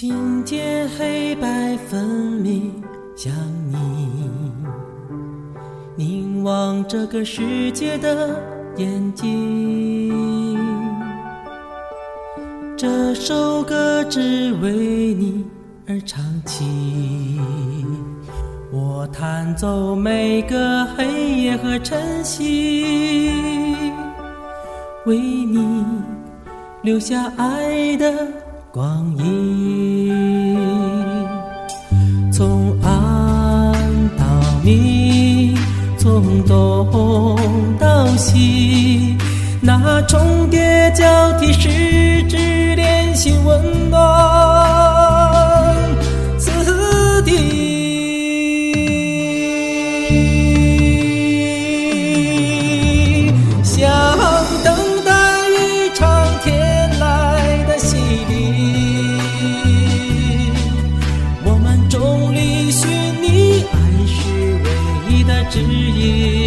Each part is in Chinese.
听见黑白分明，像你凝望这个世界的眼睛。这首歌只为你而唱起，我弹奏每个黑夜和晨曦，为你留下爱的光阴。从暗到明，从东到西，那重叠交替十指连心指引。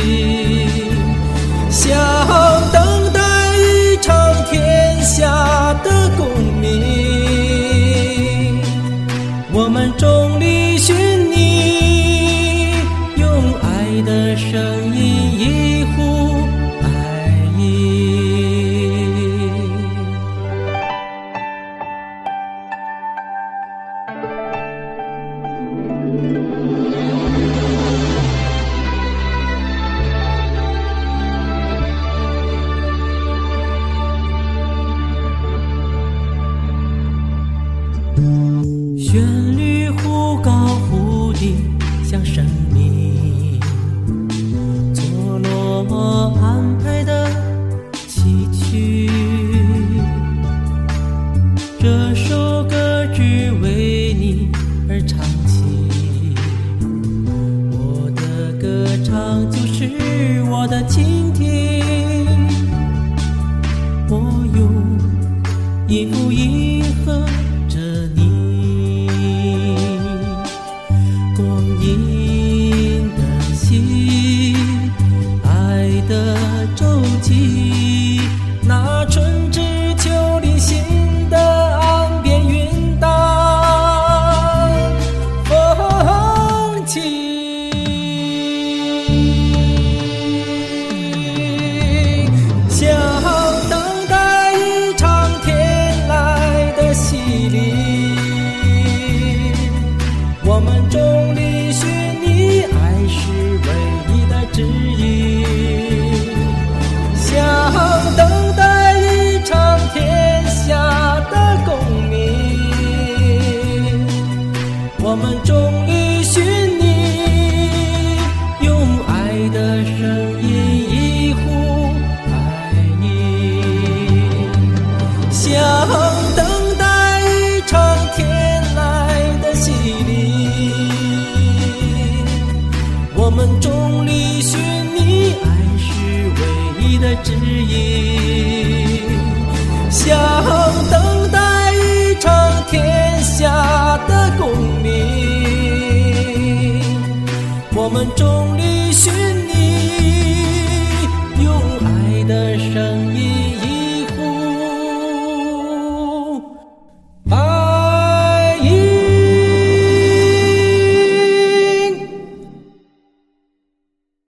忽低，像生命错落安排的崎岖。这首歌只为你而唱起，我的歌唱就是我的倾听，我用一步一指引。想等待一场天下的共鸣，我们